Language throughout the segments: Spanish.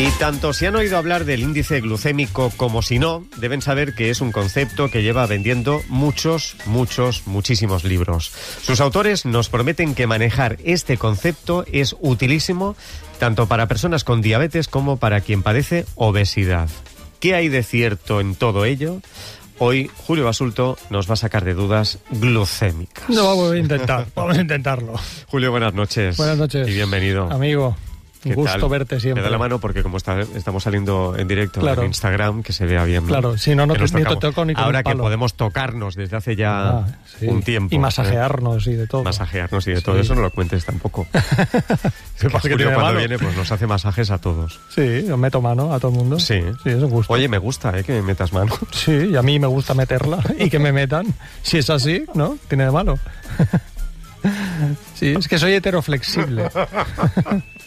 Y tanto si han oído hablar del índice glucémico como si no, deben saber que es un concepto que lleva vendiendo muchos, muchos, muchísimos libros. Sus autores nos prometen que manejar este concepto es utilísimo tanto para personas con diabetes como para quien padece obesidad. ¿Qué hay de cierto en todo ello? Hoy Julio Basulto nos va a sacar de dudas glucémicas. No, vamos a intentar, vamos a intentarlo. Julio, buenas noches. Buenas noches. Y bienvenido. Amigo. Un ¿Qué gusto tal? verte siempre. Me da la mano porque como está- estamos saliendo en directo Claro. en Instagram, que se vea bien. Claro, si no, no Que te- ni te toco ni con Ahora un que podemos tocarnos desde hace ya Ah, sí. un tiempo. Y masajearnos y de todo. ¿eh? Masajearnos y de todo Sí. eso no lo cuentes tampoco. ¿Qué pasa, que Julio tiene cuando malo? viene pues nos hace masajes a todos. Sí, yo meto mano a todo el mundo. Sí. Sí, es un gusto. Oye, me gusta ¿eh? que me metas mano. Sí, y a mí me gusta meterla y que me metan. Si es así, ¿no? Tiene de malo. Sí, es que soy heteroflexible.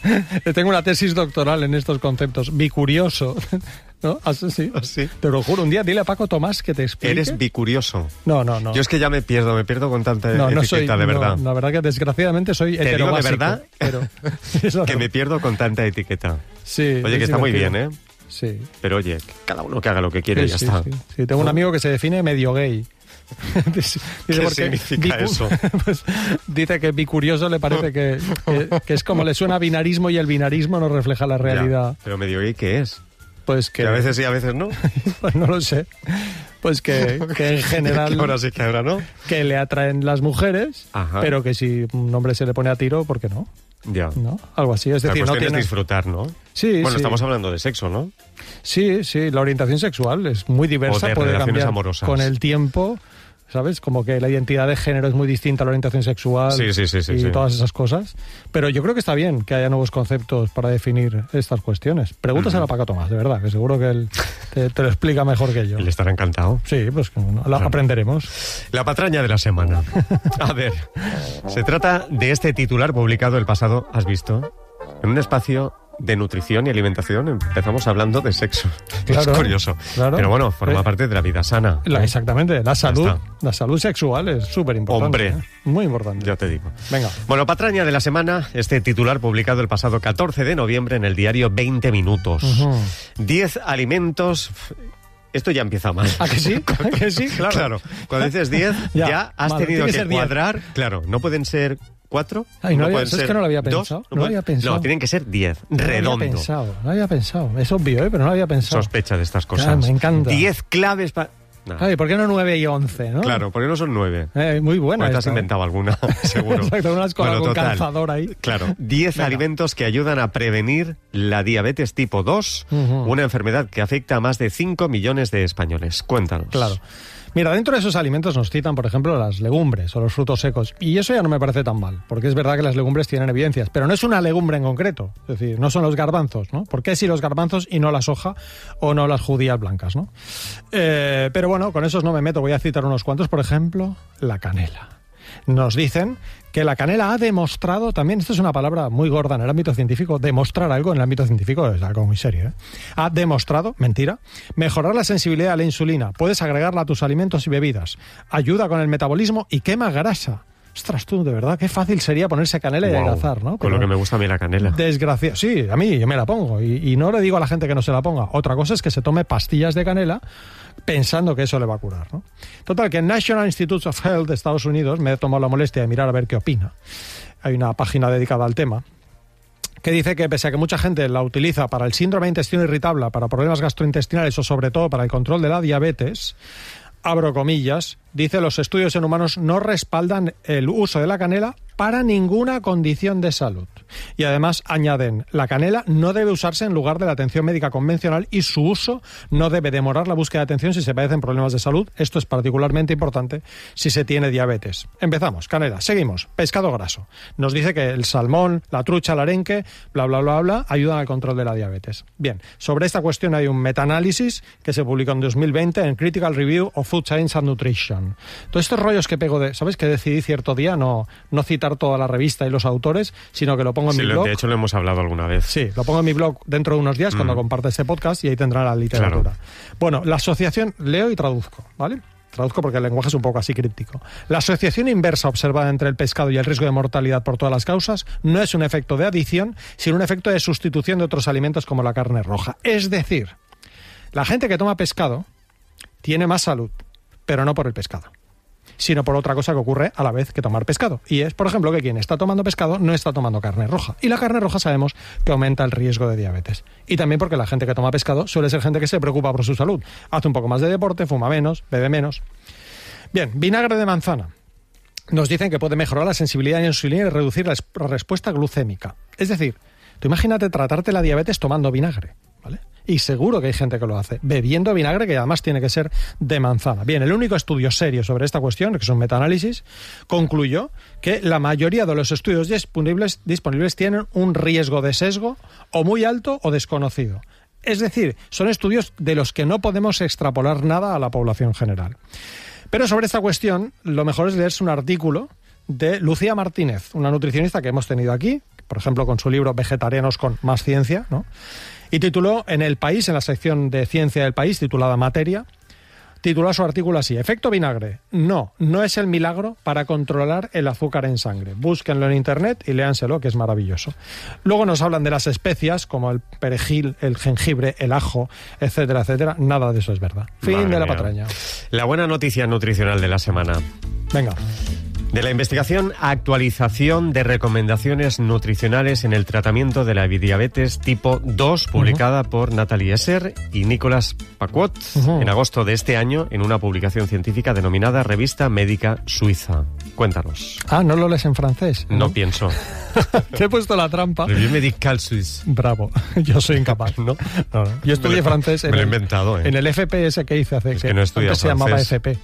Tengo una tesis doctoral en estos conceptos. Bicurioso. ¿No? Así, sí. Así. Te lo juro. Un día dile a Paco Tomás que te explique. Eres bicurioso. No, no, no. Yo es que ya me pierdo, me pierdo con tanta no, no etiqueta, soy, de verdad. No, la verdad que desgraciadamente soy Te digo de verdad Pero, Que me pierdo con tanta etiqueta. Sí, Oye, es que está muy bien. ¿eh? Sí. Pero oye, cada uno que haga lo que quiere y ya sí, está. sí, sí. Tengo un amigo que se define medio gay. Dice, ¿Qué porque significa bicu- eso? pues, dice que bicurioso le parece que, que- que es como le suena binarismo y el binarismo no refleja la Ya, realidad. Pero medio gay, ¿qué es? Pues que, Que a veces sí, a veces no. pues no lo sé. Pues que, que en general Que ahora sí, que ahora no. que le atraen las mujeres, Ajá. pero que si un hombre se le pone a tiro, ¿por qué no? Ya. ¿No? Algo así. Es La decir, no cuestión es tiene... disfrutar, ¿no? Sí, Bueno, sí. estamos hablando de sexo, ¿no? Sí, sí, la orientación sexual es muy diversa, O de puede cambiar amorosas. con el tiempo, ¿sabes? Como que la identidad de género es muy distinta a la orientación sexual Sí, sí, sí, sí, y todas esas cosas. Pero yo creo que está bien que haya nuevos conceptos para definir estas cuestiones. Pregúntaselo a Paco Tomás, de verdad, que seguro que él te, te lo explica mejor que yo. Él estará encantado. Sí, pues no, la- aprenderemos. La patraña de la semana. A ver, se trata de este titular publicado el pasado, ¿has visto? En un espacio de nutrición y alimentación empezamos hablando de sexo. Claro, es curioso. claro. Pero bueno, forma Eh, parte de la vida sana. La- exactamente, la salud, la salud sexual es súper importante. Hombre. Muy importante. Ya te digo. Venga. Bueno, patraña de la semana, este titular publicado el pasado 14 de noviembre en el diario 20 Minutos. Ujú. 10 alimentos... Esto ya empieza mal. ¿A que sí? ¿A que sí? Claro. Cuando dices 10, ya, Ya, has tenido que que ser 10. cuadrar. Claro, no pueden ser cuatro. Ay, no había- pueden eso es ser que no lo había dos, pensado, no pueden- había pensado. No, tienen que ser 10, No lo redondo. había pensado, no había pensado. Es obvio, ¿eh? pero no había pensado. Sospecha de estas cosas. Ah, me encanta. 10 claves para... Ay, ¿por qué no 9 y 11? ¿no? Claro, porque no son 9. Eh, muy buena. Te has ¿eh? inventado alguna, seguro. Exacto, una escola Bueno, con total. calzador ahí. Claro, 10 Venga. alimentos que ayudan a prevenir la diabetes tipo 2, Ujú. una enfermedad que afecta a más de 5 millones de españoles. Cuéntanos. Claro. Mira, dentro de esos alimentos nos citan, por ejemplo, las legumbres o los frutos secos. Y eso ya no me parece tan mal, porque es verdad que las legumbres tienen evidencias, pero no es una legumbre en concreto. Es decir, no son los garbanzos, ¿no? ¿Por qué si los garbanzos y no la soja o no las judías blancas, ¿no? Eh, pero bueno, con esos no me meto. Voy a citar unos cuantos, por ejemplo, la canela. Nos dicen que la canela ha demostrado, también, esto es una palabra muy gorda en el ámbito científico, demostrar algo en el ámbito científico es algo muy serio. ¿eh? Ha demostrado, mentira, mejorar la sensibilidad a la insulina, puedes agregarla a tus alimentos y bebidas, ayuda con el metabolismo y quema grasa. Ostras, tú, de verdad, qué fácil sería ponerse canela y adelgazar, ¿no? Con lo Pero- que me gusta a mí la canela. Desgraciado. Sí, a mí yo me la pongo. Y, y no le digo a la gente que no se la ponga. Otra cosa es que se tome pastillas de canela pensando que eso le va a curar. ¿no? Total, que en National Institutes of Health de Estados Unidos me he tomado la molestia de mirar a ver qué opina. Hay una página dedicada al tema que dice que pese a que mucha gente la utiliza para el síndrome de intestino irritable, para problemas gastrointestinales o sobre todo para el control de la diabetes, abro comillas, dice los estudios en humanos no respaldan el uso de la canela para ninguna condición de salud. Y además añaden, la canela no debe usarse en lugar de la atención médica convencional y su uso no debe demorar la búsqueda de atención si se padecen problemas de salud. Esto es particularmente importante si se tiene diabetes. Empezamos, canela. Seguimos, pescado graso. Nos dice que el salmón, la trucha, el arenque, bla, bla, bla, bla, ayudan al control de la diabetes. Bien, sobre esta cuestión hay un metaanálisis que se publicó en 2020 en Critical Review of Food Science and Nutrition. Todos estos rollos que pego de, ¿sabes? Que decidí cierto día no, no citar toda la revista y los autores, sino que lo pongo en Sí, mi lo- blog. de hecho lo hemos hablado alguna vez. Sí, lo pongo en mi blog dentro de unos días cuando comparte este podcast y ahí tendrá la literatura. Bueno, la asociación, leo y traduzco, ¿vale? traduzco porque el lenguaje es un poco así críptico. La asociación inversa observada entre el pescado y el riesgo de mortalidad por todas las causas no es un efecto de adición, sino un efecto de sustitución de otros alimentos como la carne roja. Es decir, la gente que toma pescado tiene más salud, pero no por el pescado sino por otra cosa que ocurre a la vez que tomar pescado. Y es, por ejemplo, que quien está tomando pescado no está tomando carne roja. Y la carne roja sabemos que aumenta el riesgo de diabetes. Y también porque la gente que toma pescado suele ser gente que se preocupa por su salud. Hace un poco más de deporte, fuma menos, bebe menos. Bien, vinagre de manzana. Nos dicen que puede mejorar la sensibilidad a la insulina y reducir la respuesta glucémica. Es decir, tú imagínate tratarte la diabetes tomando vinagre. ¿Vale? Y seguro que hay gente que lo hace, bebiendo vinagre que además tiene que ser de manzana. Bien, el único estudio serio sobre esta cuestión, que es un metaanálisis, concluyó que la mayoría de los estudios disponibles, disponibles tienen un riesgo de sesgo o muy alto o desconocido. Es decir, son estudios de los que no podemos extrapolar nada a la población general. Pero sobre esta cuestión, lo mejor es leerse un artículo de Lucía Martínez, una nutricionista que hemos tenido aquí, por ejemplo, con su libro Vegetarianos con más ciencia, ¿no? Y tituló en El País, en la sección de Ciencia del País, titulada Materia, tituló su artículo así, Efecto vinagre. No, no es el milagro para controlar el azúcar en sangre. Búsquenlo en Internet y léanselo, que es maravilloso. Luego nos hablan de las especias, como el perejil, el jengibre, el ajo, etcétera, etcétera. Nada de eso es verdad. Fin de la patraña. La buena noticia nutricional de la semana. Venga. De la investigación actualización de recomendaciones nutricionales en el tratamiento de la diabetes tipo 2, publicada por Natalie Esser y Nicolas Paquot en agosto de este año en una publicación científica denominada Revista Médica Suiza. Cuéntanos. Ah, ¿no lo lees en francés? No, pienso. Te he puesto la trampa. Revue Médical Suisse. Bravo. Yo soy incapaz. ¿no? Yo estudié francés en, me lo he inventado, ¿eh? en el FPS que hice hace es que, no antes se llamaba FP.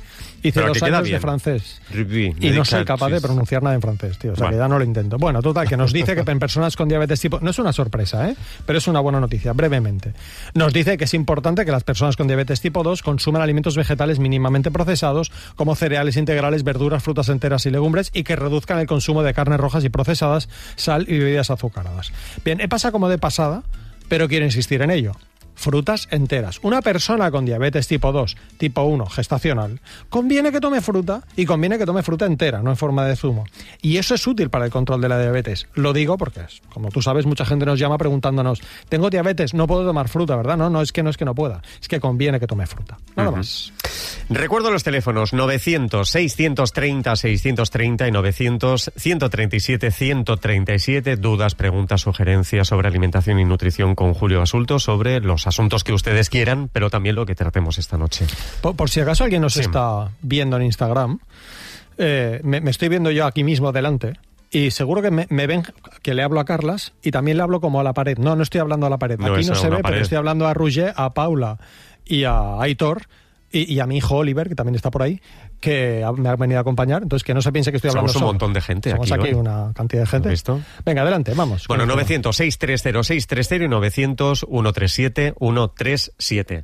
Hice dos años de francés. y no soy capaz de pronunciar nada en francés, tío. O sea, que ya no lo intento. Bueno, total, que nos dice que en personas con diabetes tipo... No es una sorpresa, ¿eh? Pero es una buena noticia, brevemente. Nos dice que es importante que las personas con diabetes tipo 2 consuman alimentos vegetales mínimamente procesados, como cereales integrales, verduras, frutas enteras y legumbres, y que reduzcan el consumo de carnes rojas y procesadas, sal y bebidas azucaradas. Bien, he pasado como de pasada, pero quiero insistir en ello frutas enteras. Una persona con diabetes tipo 2, tipo 1, gestacional, conviene que tome fruta y conviene que tome fruta entera, no en forma de zumo. Y eso es útil para el control de la diabetes. Lo digo porque, como tú sabes, mucha gente nos llama preguntándonos, tengo diabetes, no puedo tomar fruta, ¿verdad? No, no es que no es que no pueda, es que conviene que tome fruta. Nada más. Recuerdo los teléfonos 900-630-630 y 900-137-137. Dudas, preguntas, sugerencias sobre alimentación y nutrición con Julio Asulto sobre los asuntos que ustedes quieran, pero también lo que tratemos esta noche. Por, si acaso alguien nos está viendo en Instagram, eh, me, estoy viendo yo aquí mismo delante. Y seguro que me, ven que le hablo a Carlas y también le hablo como a la pared. No, no estoy hablando a la pared. aquí no se ve, pero estoy hablando a Rouget, a Paula y a Aitor y, a mi hijo Oliver, que también está por ahí, que me ha venido a acompañar. Entonces, que no se piense que estoy hablando Somos un montón de gente Somos aquí. una cantidad de gente. ¿Visto? Venga, adelante, vamos. Bueno, 900-630-630 y 900-137-137.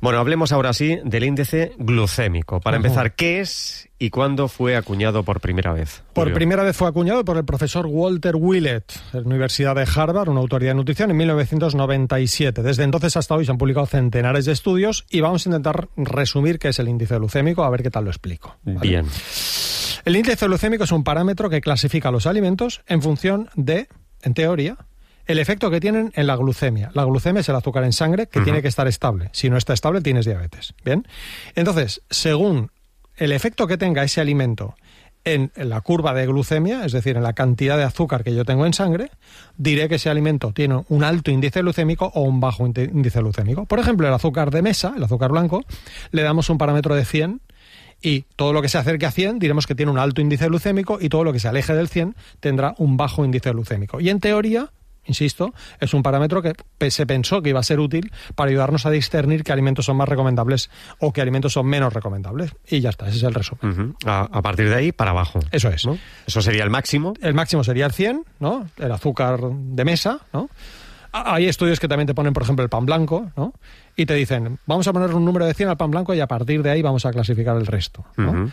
Bueno, hablemos ahora sí del índice glucémico. Para empezar, ¿qué es ¿Y cuándo fue acuñado por primera vez? Por primera vez fue acuñado por el profesor Walter Willett, de la Universidad de Harvard, una autoridad de nutrición, en 1997. Desde entonces hasta hoy se han publicado centenares de estudios y vamos a intentar resumir qué es el índice glucémico, a ver qué tal lo explico. Bien. El índice glucémico es un parámetro que clasifica los alimentos en función de, en teoría, el efecto que tienen en la glucemia. La glucemia es el azúcar en sangre que tiene que estar estable. Si no está estable, tienes diabetes. Bien. Entonces, según el efecto que tenga ese alimento en la curva de glucemia, es decir, en la cantidad de azúcar que yo tengo en sangre, diré que ese alimento tiene un alto índice glucémico o un bajo índice glucémico. Por ejemplo, el azúcar de mesa, el azúcar blanco, le damos un parámetro de 100 y todo lo que se acerque a 100 diremos que tiene un alto índice glucémico y todo lo que se aleje del 100 tendrá un bajo índice glucémico. Y en teoría, insisto, es un parámetro que se pensó que iba a ser útil para ayudarnos a discernir qué alimentos son más recomendables o qué alimentos son menos recomendables. Y ya está, ese es el resumen. a, partir de ahí, para abajo. Eso es. Eso sería el máximo. El máximo sería el 100, ¿no? El azúcar de mesa, ¿no? Hay estudios que también te ponen, por ejemplo, el pan blanco, ¿no? Y te dicen, vamos a poner un número de 100 al pan blanco y a partir de ahí vamos a clasificar el resto.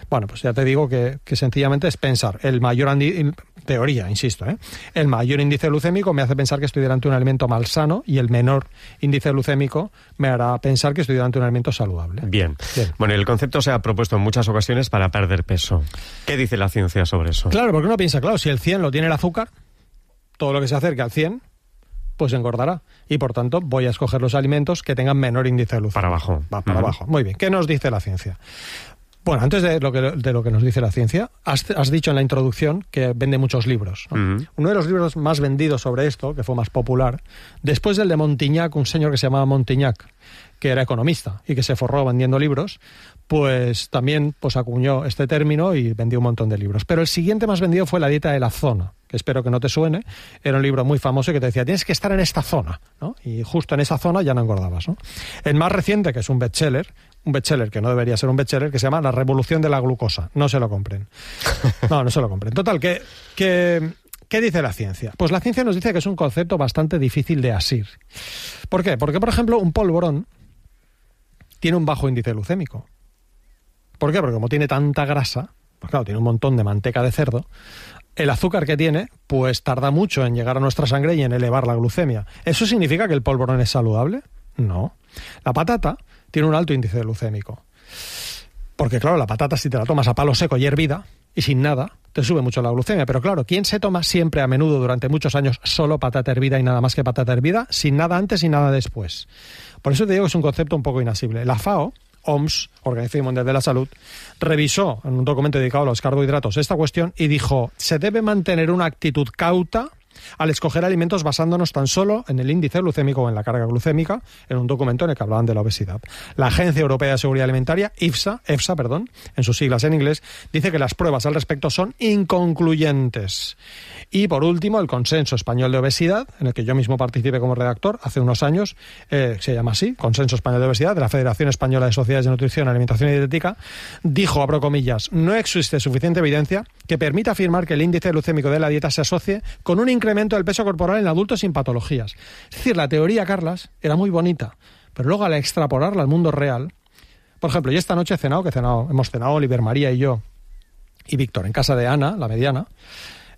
Bueno, pues ya te digo que, que sencillamente es pensar. El mayor, andi- teoría, insisto, ¿eh? el mayor índice glucémico me hace pensar que estoy delante de un alimento malsano y el menor índice glucémico me hará pensar que estoy delante de un alimento saludable. Bien. Bien. Bueno, el concepto se ha propuesto en muchas ocasiones para perder peso. ¿Qué dice la ciencia sobre eso? Claro, porque uno piensa, claro, si el 100 lo tiene el azúcar, todo lo que se acerque al 100, pues engordará. Y por tanto, voy a escoger los alimentos que tengan menor índice de luz. Para abajo. Va para abajo. Muy bien. ¿Qué nos dice la ciencia? Bueno, antes de lo que, de lo que nos dice la ciencia, has, has dicho en la introducción que vende muchos libros. Uno de los libros más vendidos sobre esto, que fue más popular, después del de Montignac, un señor que se llamaba Montignac, que era economista y que se forró vendiendo libros, pues también pues, acuñó este término y vendió un montón de libros. Pero el siguiente más vendido fue La dieta de la zona, espero que no te suene. Era un libro muy famoso que te decía, tienes que estar en esta zona. Y justo en esa zona ya no engordabas. El más reciente, que es un bestseller, un bestseller que no debería ser un bestseller, que se llama La revolución de la glucosa. No se lo compren. No, no se lo compren. Total, que... que ¿Qué dice la ciencia? Pues la ciencia nos dice que es un concepto bastante difícil de asir. ¿Por qué? Porque, por ejemplo, un polvorón tiene un bajo índice glucémico. ¿Por qué? Porque como tiene tanta grasa, pues claro, tiene un montón de manteca de cerdo, el azúcar que tiene, pues tarda mucho en llegar a nuestra sangre y en elevar la glucemia. ¿Eso significa que el polvorón es saludable? No. La patata tiene un alto índice glucémico. Porque claro, la patata si te la tomas a palo seco y hervida y sin nada, te sube mucho la glucemia. Pero claro, ¿quién se toma siempre a menudo durante muchos años solo patata hervida y nada más que patata hervida, sin nada antes y nada después? Por eso te digo que es un concepto un poco inasible. La FAO, OMS, Organización Mundial de la Salud, revisó en un documento dedicado a los carbohidratos esta cuestión y dijo, se debe mantener una actitud cauta al escoger alimentos basándonos tan solo en el índice glucémico o en la carga glucémica, en un documento en el que hablaban de la obesidad. La Agencia Europea de Seguridad Alimentaria, EFSA, perdón, en sus siglas en inglés, dice que las pruebas al respecto son inconcluyentes. Y por último, el Consenso Español de Obesidad, en el que yo mismo participé como redactor hace unos años, eh, se llama así, Consenso Español de Obesidad, de la Federación Española de Sociedades de Nutrición, Alimentación y Dietética, dijo, abro comillas, no existe suficiente evidencia que permita afirmar que el índice glucémico de la dieta se asocie con un incremento del peso corporal en adultos sin patologías. Es decir, la teoría, Carlas, era muy bonita, pero luego al extrapolarla al mundo real, por ejemplo, yo esta noche he cenado, que he cenado, hemos cenado Oliver María y yo, y Víctor, en casa de Ana, la mediana,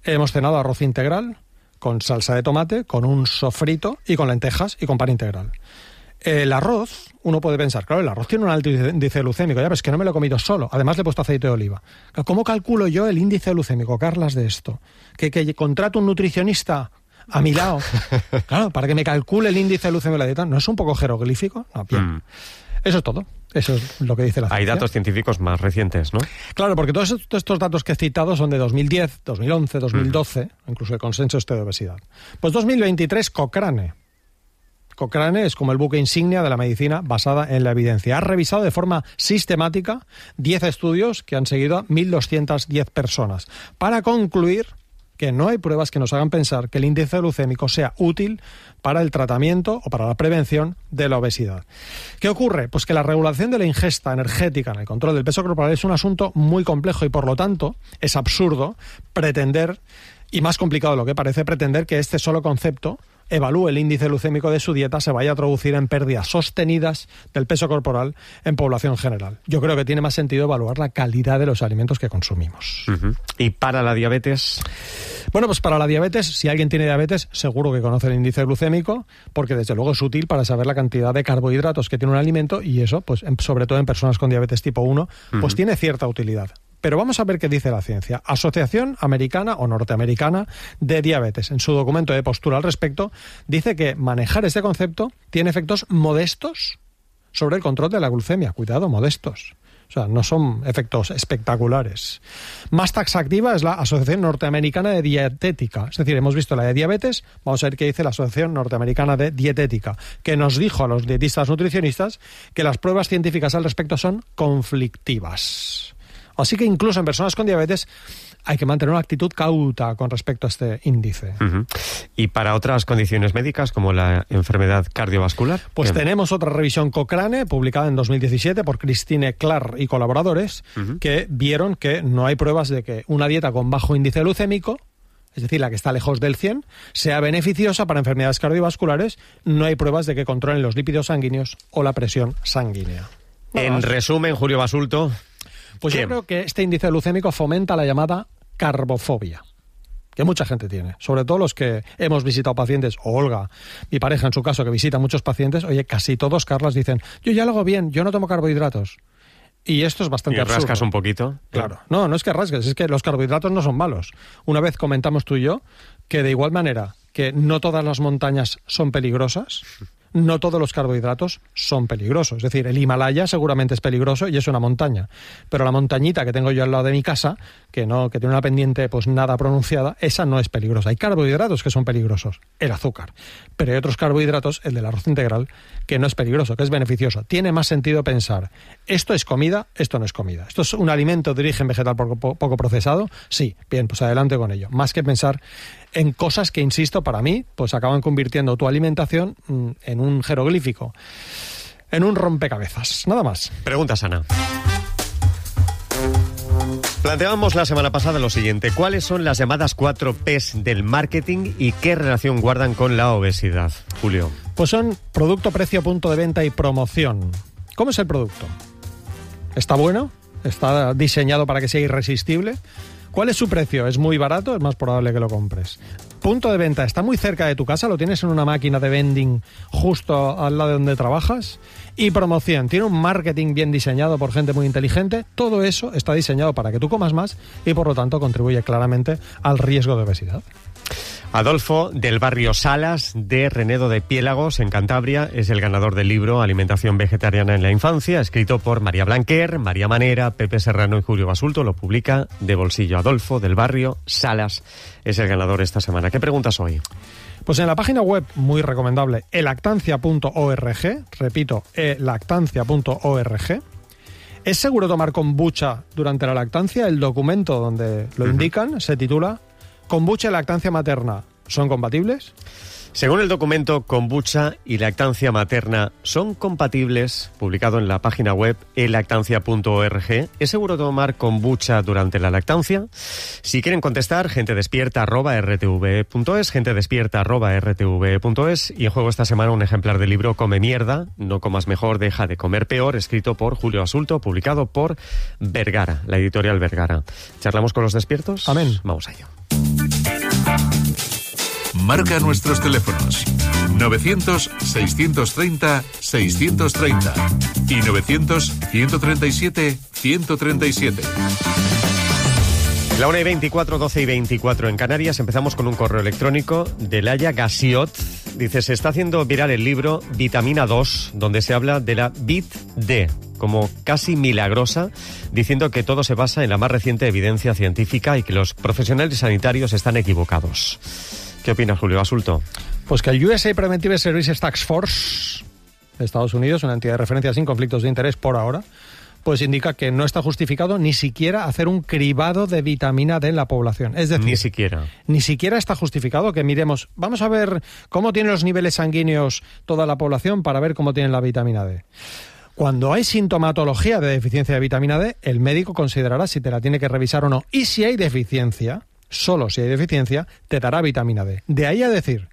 hemos cenado arroz integral con salsa de tomate, con un sofrito y con lentejas y con pan integral. El arroz, uno puede pensar, claro, el arroz tiene un alto índice glucémico, ya, pero es que no me lo he comido solo. Además le he puesto aceite de oliva. ¿Cómo calculo yo el índice glucémico, Carlas, de esto? Que, que contrato un nutricionista a mi lado, claro, para que me calcule el índice glucémico de la dieta. ¿No es un poco jeroglífico? No, bien. Mm. Eso es todo. Eso es lo que dice la Hay ciencia. datos científicos más recientes, ¿no? Claro, porque todos estos- datos que he citado son de 2010, 2011, 2012, incluso el consenso este de obesidad. Pues 2023, Cochrane. Cochrane es como el buque insignia de la medicina basada en la evidencia. Ha revisado de forma sistemática 10 estudios que han seguido a 1.210 personas para concluir que no hay pruebas que nos hagan pensar que el índice glucémico sea útil para el tratamiento o para la prevención de la obesidad. ¿Qué ocurre? Pues que la regulación de la ingesta energética en el control del peso corporal es un asunto muy complejo y por lo tanto es absurdo pretender, y más complicado de lo que parece, pretender que este solo concepto evalúe el índice glucémico de su dieta se vaya a traducir en pérdidas sostenidas del peso corporal en población general. Yo creo que tiene más sentido evaluar la calidad de los alimentos que consumimos. Y para la diabetes, Bueno, pues para la diabetes, si alguien tiene diabetes, seguro que conoce el índice glucémico, porque desde luego es útil para saber la cantidad de carbohidratos que tiene un alimento y eso, pues sobre todo en personas con diabetes tipo 1, pues tiene cierta utilidad. Pero vamos a ver qué dice la ciencia. Asociación Americana o Norteamericana de Diabetes, en su documento de postura al respecto, dice que manejar este concepto tiene efectos modestos sobre el control de la glucemia. Cuidado, modestos. O sea, no son efectos espectaculares. Más taxativa es la Asociación Norteamericana de Dietética. Es decir, hemos visto la de diabetes, vamos a ver qué dice la Asociación Norteamericana de Dietética, que nos dijo a los dietistas nutricionistas que las pruebas científicas al respecto son conflictivas. Así que incluso en personas con diabetes hay que mantener una actitud cauta con respecto a este índice. Y para otras condiciones médicas como la enfermedad cardiovascular. Pues ¿qué? tenemos otra revisión Cochrane, publicada en 2017 por Christine Clark y colaboradores, que vieron que no hay pruebas de que una dieta con bajo índice glucémico es decir, la que está lejos del 100, sea beneficiosa para enfermedades cardiovasculares, no hay pruebas de que controlen los lípidos sanguíneos o la presión sanguínea. En resumen, Julio Basulto. Pues yo creo que este índice glucémico fomenta la llamada carbofobia que mucha gente tiene, sobre todo los que hemos visitado pacientes, o Olga, mi pareja en su caso, que visita muchos pacientes, oye, casi todos, Carlas, dicen, yo ya lo hago bien, yo no tomo carbohidratos. Y esto es bastante ¿Y absurdo. rascas un poquito? Claro. No, no es que rasques, es que los carbohidratos no son malos. Una vez comentamos tú y yo que de igual manera que no todas las montañas son peligrosas, no todos los carbohidratos son peligrosos. Es decir, el Himalaya seguramente es peligroso y es una montaña. Pero la montañita que tengo yo al lado de mi casa, que no, que tiene una pendiente pues nada pronunciada, esa no es peligrosa. Hay carbohidratos que son peligrosos, el azúcar. Pero hay otros carbohidratos, el del arroz integral, que no es peligroso, que es beneficioso. Tiene más sentido pensar, esto es comida, esto no es comida. Esto es un alimento de origen vegetal poco, poco procesado, sí, bien, pues adelante con ello. Más que pensar en cosas que, insisto, para mí, pues acaban convirtiendo tu alimentación mm, en un jeroglífico, en un rompecabezas. Nada más. Pregunta sana. Planteábamos la semana pasada lo siguiente. ¿Cuáles son las llamadas 4 Ps del marketing y qué relación guardan con la obesidad? Julio. Pues son producto, precio, punto de venta y promoción. ¿Cómo es el producto? ¿Está bueno? ¿Está diseñado para que sea irresistible? ¿Cuál es su precio? ¿Es muy barato? Es más probable que lo compres. Punto de venta. ¿Está muy cerca de tu casa? ¿Lo tienes en una máquina de vending justo al lado de donde trabajas? Y promoción. ¿Tiene un marketing bien diseñado por gente muy inteligente? Todo eso está diseñado para que tú comas más y por lo tanto contribuye claramente al riesgo de obesidad. Adolfo, del barrio Salas, de Renedo de Piélagos, en Cantabria, es el ganador del libro Alimentación Vegetariana en la Infancia, escrito por María Blanquer, María Manera, Pepe Serrano y Julio Basulto. Lo publica de bolsillo. Adolfo, del barrio Salas, es el ganador esta semana. ¿Qué preguntas hoy? Pues en la página web, muy recomendable, elactancia.org, repito, elactancia.org, ¿es seguro tomar kombucha durante la lactancia? El documento donde lo indican se titula ¿Kombucha y lactancia materna son compatibles? Según el documento Kombucha y lactancia materna son compatibles, publicado en la página web elactancia.org, ¿es seguro tomar kombucha durante la lactancia? Si quieren contestar, gente despierta rtv.es, gente despierta rtv.es y en juego esta semana un ejemplar del libro Come mierda, no comas mejor, deja de comer peor, escrito por Julio Asulto, publicado por Vergara, la editorial Vergara. ¿Charlamos con los despiertos? Amén. Vamos a ello. Marca nuestros teléfonos 900-630-630 y 900-137-137. La 1 y 24, 12 y 24 en Canarias. Empezamos con un correo electrónico de Laia Gasiot. Dice, se está haciendo viral el libro Vitamina 2, donde se habla de la Vit D, como casi milagrosa, diciendo que todo se basa en la más reciente evidencia científica y que los profesionales sanitarios están equivocados. ¿Qué opinas, Julio Asulto? Pues que el USA Preventive Services Tax Force de Estados Unidos, una entidad de referencia sin conflictos de interés por ahora, pues indica que no está justificado ni siquiera hacer un cribado de vitamina D en la población. Es decir, Ni siquiera. ni siquiera está justificado que miremos, vamos a ver cómo tienen los niveles sanguíneos toda la población para ver cómo tienen la vitamina D. Cuando hay sintomatología de deficiencia de vitamina D, el médico considerará si te la tiene que revisar o no. Y si hay deficiencia, solo si hay deficiencia, te dará vitamina D. De ahí a decir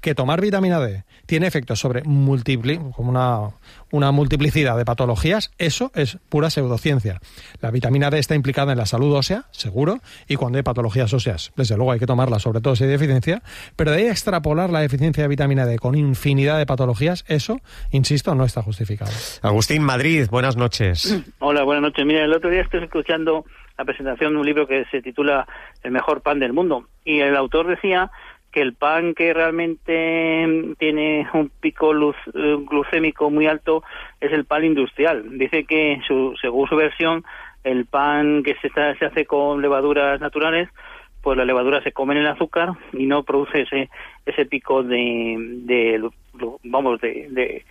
que tomar vitamina D tiene efectos sobre multipli como una, una multiplicidad de patologías, eso es pura pseudociencia. La vitamina D está implicada en la salud ósea, seguro, y cuando hay patologías óseas, desde luego hay que tomarla, sobre todo si hay deficiencia, pero de ahí a extrapolar la deficiencia de vitamina D con infinidad de patologías, eso, insisto, no está justificado. Agustín Madrid, buenas noches. Hola, buenas noches. Mira, el otro día estoy escuchando la presentación de un libro que se titula El mejor pan del mundo y el autor decía que el pan que realmente tiene un pico luz, eh, glucémico muy alto es el pan industrial. Dice que su, según su versión el pan que se, está- se hace con levaduras naturales pues la levadura se come en el azúcar y no produce ese ese pico de, de vamos de, de,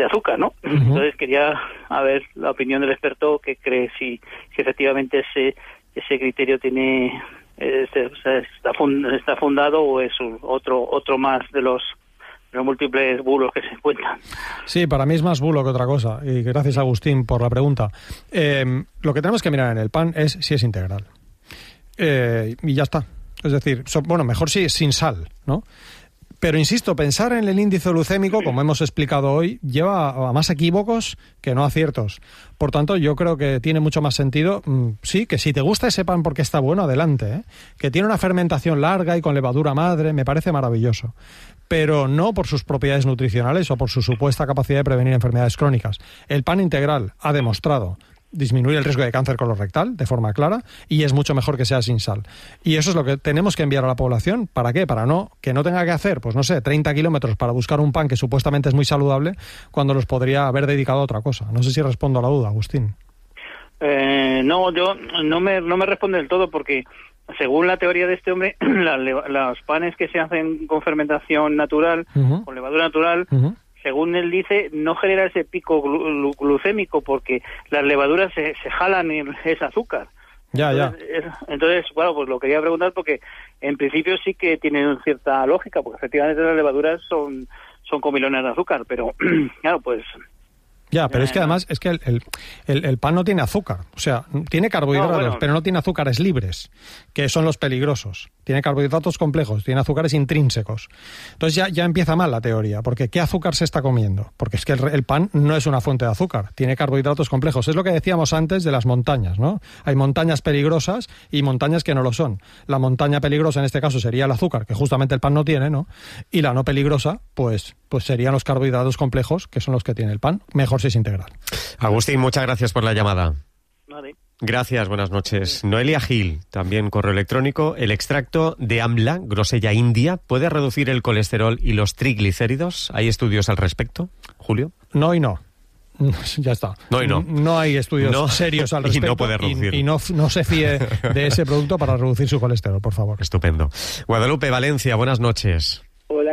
de azúcar, ¿no? Entonces quería a ver la opinión del experto que cree si, si efectivamente ese ese criterio tiene eh, se- o sea, está fun- está fundado o es un- otro otro más de los los múltiples bulos que se encuentran. Sí, para mí es más bulo que otra cosa. Y gracias, Agustín, por la pregunta. Eh, lo que tenemos que mirar en el pan es si es integral. Eh, y ya está. Es decir, so- bueno, mejor sí sin sal, ¿no? Pero insisto, pensar en el índice glucémico, como hemos explicado hoy, lleva a más equívocos que no aciertos. Por tanto, yo creo que tiene mucho más sentido, mm, sí, que si te gusta ese pan porque está bueno, adelante. ¿eh? Que tiene una fermentación larga y con levadura madre, me parece maravilloso. Pero no por sus propiedades nutricionales o por su supuesta capacidad de prevenir enfermedades crónicas. El pan integral ha demostrado disminuir el riesgo de cáncer colorectal de forma clara y es mucho mejor que sea sin sal. Y eso es lo que tenemos que enviar a la población. ¿Para qué? Para no que no tenga que hacer, pues no sé, 30 kilómetros para buscar un pan que supuestamente es muy saludable cuando los podría haber dedicado a otra cosa. No sé si respondo a la duda, Agustín. Eh, no, yo no me, no me responde del todo porque según la teoría de este hombre, la los panes que se hacen con fermentación natural, con levadura natural. Según él dice, no genera ese pico glu- glu- glucémico porque las levaduras se, se jalan en ese azúcar. Ya, ya. Entonces, es- entonces, bueno, pues lo quería preguntar porque en principio sí que tiene cierta lógica, porque efectivamente las levaduras son, son comilones de azúcar, pero claro, pues Ya, pero es que Ya, además es que el, el- el- el pan no tiene azúcar. O sea, tiene carbohidratos, No, bueno. pero no tiene azúcares libres, que son los peligrosos. Tiene carbohidratos complejos, tiene azúcares intrínsecos. Entonces ya, ya empieza mal la teoría, porque ¿qué azúcar se está comiendo? Porque es que el, el pan no es una fuente de azúcar, tiene carbohidratos complejos. Es lo que decíamos antes de las montañas, ¿no? Hay montañas peligrosas y montañas que no lo son. La montaña peligrosa en este caso sería el azúcar, que justamente el pan no tiene, ¿no? Y la no peligrosa, pues, pues serían los carbohidratos complejos, que son los que tiene el pan. Mejor si es integral. Agustín, muchas gracias por la llamada. vale. Gracias, buenas noches. Noelia Gil, también correo electrónico. ¿El extracto de AMLA, grosella india, puede reducir el colesterol y los triglicéridos? ¿Hay estudios al respecto, Julio? No y no. Ya está. No y no. No hay estudios No serios al y no respecto. puede reducir. Y, no, no se fíe de ese producto para reducir su colesterol, por favor. Estupendo. Guadalupe, Valencia, buenas noches.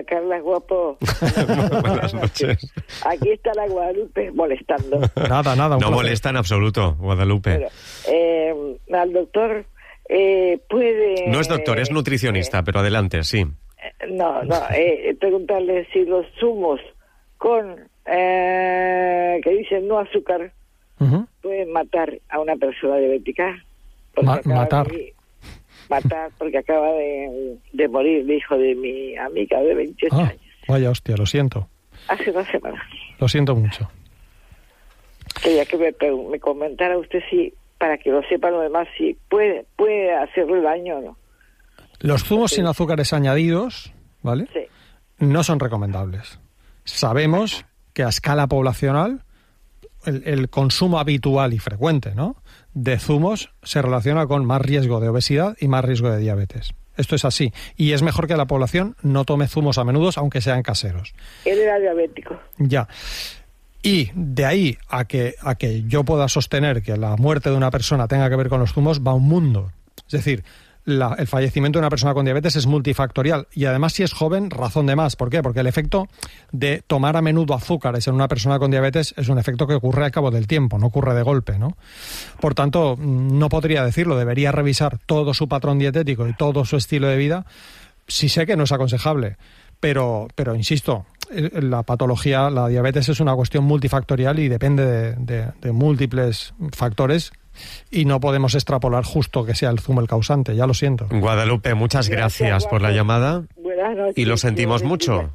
Hola, Carla, guapo. buenas noches. Aquí está la Guadalupe molestando. Nada, nada. un No placer. molesta en absoluto, Guadalupe. Pero, eh, al doctor eh, puede... No es doctor, es nutricionista, pero adelante, sí. eh, no, no, eh, preguntarle si los zumos con, eh, que dicen no azúcar, Ujú. pueden matar a una persona diabética. Ma- matar. de- matar, porque acaba de, de morir el hijo de mi amiga de 28 Ah, años. vaya hostia, lo siento. Hace dos semanas. Lo siento mucho. Quería que me, me comentara usted si, para que lo sepan los demás, si puede, puede hacerle daño o no. Los zumos sin azúcares añadidos, ¿vale? Sí. No son recomendables. Sabemos que a escala poblacional el, el consumo habitual y frecuente, ¿no? De zumos se relaciona con más riesgo de obesidad y más riesgo de diabetes. Esto es así. Y es mejor que la población no tome zumos a menudo, aunque sean caseros. Él era diabético. Ya. Y de ahí a que, a que yo pueda sostener que la muerte de una persona tenga que ver con los zumos, va un mundo. Es decir, la- el fallecimiento de una persona con diabetes es multifactorial y además si es joven, razón de más. ¿Por qué? Porque el efecto de tomar a menudo azúcares en una persona con diabetes es un efecto que ocurre al cabo del tiempo, no ocurre de golpe, ¿no? Por tanto, mm, no podría decirlo, debería revisar todo su patrón dietético y todo su estilo de vida. Sí sé que no es aconsejable, pero, pero insisto, eh, la patología, la diabetes es una cuestión multifactorial y depende de, de- de múltiples factores y no podemos extrapolar justo que sea el zumo el causante, ya lo siento. Guadalupe, muchas gracias, Gracias, por la llamada Buenas noches. y lo sentimos mucho.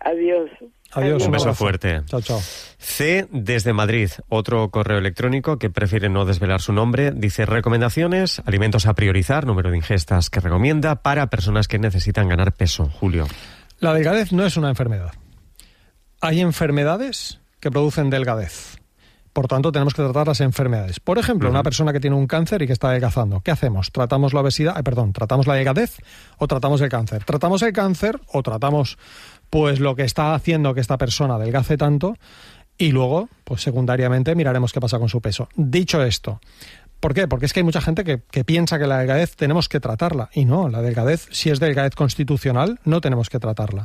Adiós. Adiós. Un beso fuerte. Chao, chao. C desde Madrid, otro correo electrónico que prefiere no desvelar su nombre, dice recomendaciones, alimentos a priorizar, número de ingestas que recomienda para personas que necesitan ganar peso. Julio. La delgadez no es una enfermedad. Hay enfermedades que producen delgadez. Por tanto, tenemos que tratar las enfermedades. Por ejemplo, una persona que tiene un cáncer y que está adelgazando. ¿Qué hacemos? ¿Tratamos la obesidad? eh, perdón, ¿tratamos la delgadez o tratamos el cáncer? ¿Tratamos el cáncer o tratamos pues lo que está haciendo que esta persona adelgace tanto? Y luego, pues secundariamente, miraremos qué pasa con su peso. Dicho esto, ¿Por qué? Porque es que hay mucha gente que, que piensa que la delgadez tenemos que tratarla. Y no, la delgadez, si es delgadez constitucional, no tenemos que tratarla.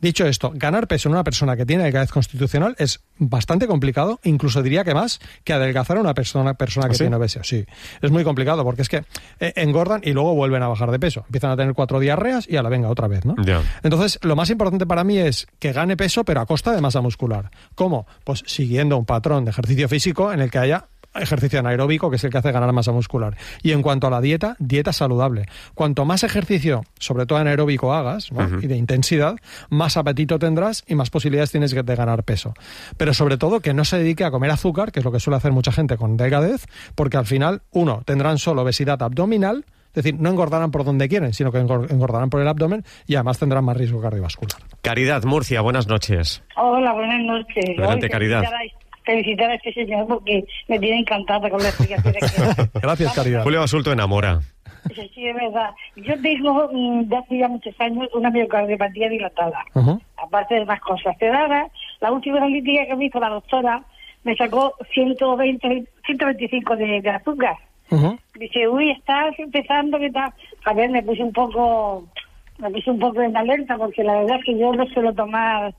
Dicho esto, ganar peso en una persona que tiene delgadez constitucional es bastante complicado, incluso diría que más que adelgazar a una persona, persona que ¿Ah, sí? tiene obesidad. Sí, es muy complicado porque es que eh, engordan y luego vuelven a bajar de peso. Empiezan a tener cuatro diarreas y a la venga otra vez, ¿no? Entonces, lo más importante para mí es que gane peso, pero a costa de masa muscular. ¿Cómo? Pues siguiendo un patrón de ejercicio físico en el que haya ejercicio anaeróbico, que es el que hace ganar masa muscular. Y en cuanto a la dieta, dieta saludable. Cuanto más ejercicio, sobre todo anaeróbico, hagas, ¿no? y de intensidad, más apetito tendrás y más posibilidades tienes de ganar peso. Pero sobre todo que no se dedique a comer azúcar, que es lo que suele hacer mucha gente con delgadez, porque al final, uno, tendrán solo obesidad abdominal, es decir, no engordarán por donde quieren, sino que engor- engordarán por el abdomen y además tendrán más riesgo cardiovascular. Caridad, Murcia, buenas noches. Hola, buenas noches. Adelante, Caridad. Felicitar a- este señor porque me tiene encantada con la explicación que. Gracias, Caridad. Julio Basulto enamora. Sí, sí, es verdad. Yo tengo mm, de hace ya muchos años una miocardiopatía dilatada. Aparte de más cosas. Ahora, la última analítica que me hizo la doctora me sacó 120, 125 de, de azúcar. Dice, uy, estás empezando, ¿qué tal? A ver, me puse un poco, me puse un poco en alerta porque la verdad es que yo no suelo tomar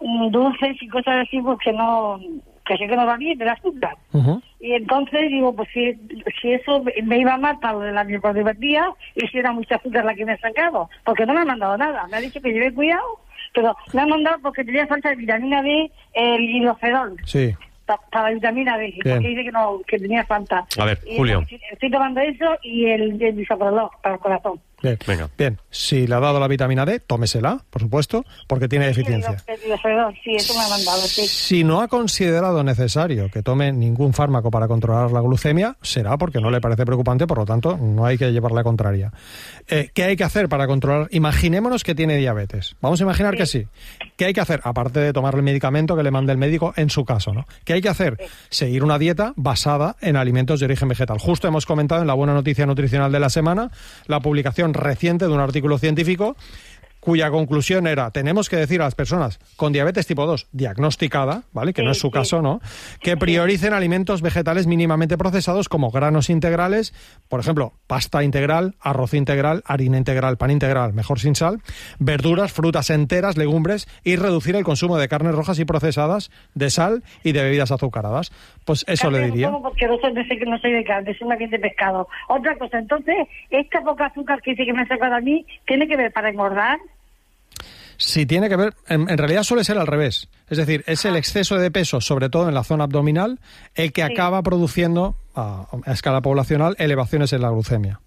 mm, dulces y cosas así porque no, que sé que no va bien el azúcar. Ujú. Y entonces digo, pues si, si eso me- me iba mal para lo de la miocardiopatía y si era mucha azúcar la que me ha sacado, porque no me ha mandado nada. Me ha dicho que lleve cuidado, pero me ha mandado porque tenía falta de vitamina D, el hidrofedol Sí. pa- para la vitamina D, Bien. porque dice que no que tenía falta. A ver, Y Julio. estoy- Estoy tomando eso y el, el bisoprolol para el corazón. Bien. Venga. Bien, si le ha dado la vitamina D, tómesela, por supuesto, porque tiene deficiencia. Sí, el hidrofedol, sí, eso me ha mandado, sí. Si no ha considerado necesario que tome ningún fármaco para controlar la glucemia, será porque no le parece preocupante, por lo tanto, no hay que llevar la contraria. Eh, ¿Qué hay que hacer para controlar? Imaginémonos que tiene diabetes. Vamos a imaginar que sí. ¿Qué hay que hacer? Aparte de tomar el medicamento que le mande el médico en su caso, ¿no? ¿Qué hay que hacer? Seguir una dieta basada en alimentos de origen vegetal. Justo hemos comentado en la buena noticia nutricional de la semana la publicación reciente de un artículo científico cuya conclusión era, tenemos que decir a las personas con diabetes tipo 2 diagnosticada, ¿vale? Que no es su caso, ¿no? Que prioricen alimentos vegetales mínimamente procesados como granos integrales, por ejemplo, pasta integral, arroz integral, harina integral, pan integral, mejor sin sal, verduras, frutas enteras, legumbres y reducir el consumo de carnes rojas y procesadas, de sal y de bebidas azucaradas. Pues eso le no diría. porque no soy, no sé que no soy de carne, soy más bien de pescado. Otra cosa, entonces, esta poca azúcar que dice que me ha sacado a mí, ¿tiene que ver para engordar? Si tiene que ver, en, en realidad suele ser al revés. Es decir, es el exceso de peso, sobre todo en la zona abdominal, el que acaba produciendo a, a escala poblacional elevaciones en la glucemia.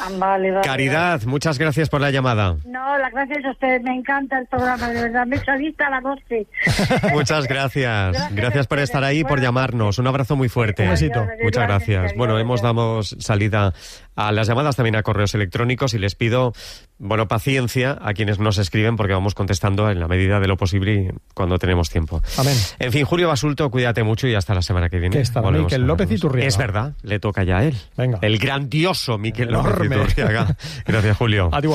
Ah, vale, vale. Caridad, muchas gracias por la llamada. No, las gracias a usted, me encanta el programa, de verdad, me he hecho adicta a la noche. Muchas gracias. Gracias Gracias por estar ustedes. ahí y por llamarnos. Un abrazo muy fuerte. Un besito. Muchas gracias. adiós, Bueno, hemos damos salida a las llamadas, también a correos electrónicos y les pido, bueno, paciencia a quienes nos escriben porque vamos contestando en la medida de lo posible y cuando tenemos tiempo. Amén. En fin, Julio Basulto, cuídate mucho y hasta la semana que viene. Que Volvemos Miquel López vernos. Iturriaga. Es verdad, le toca ya a él. Venga. El grandioso Miquel. López Gracias, Julio. Adiós.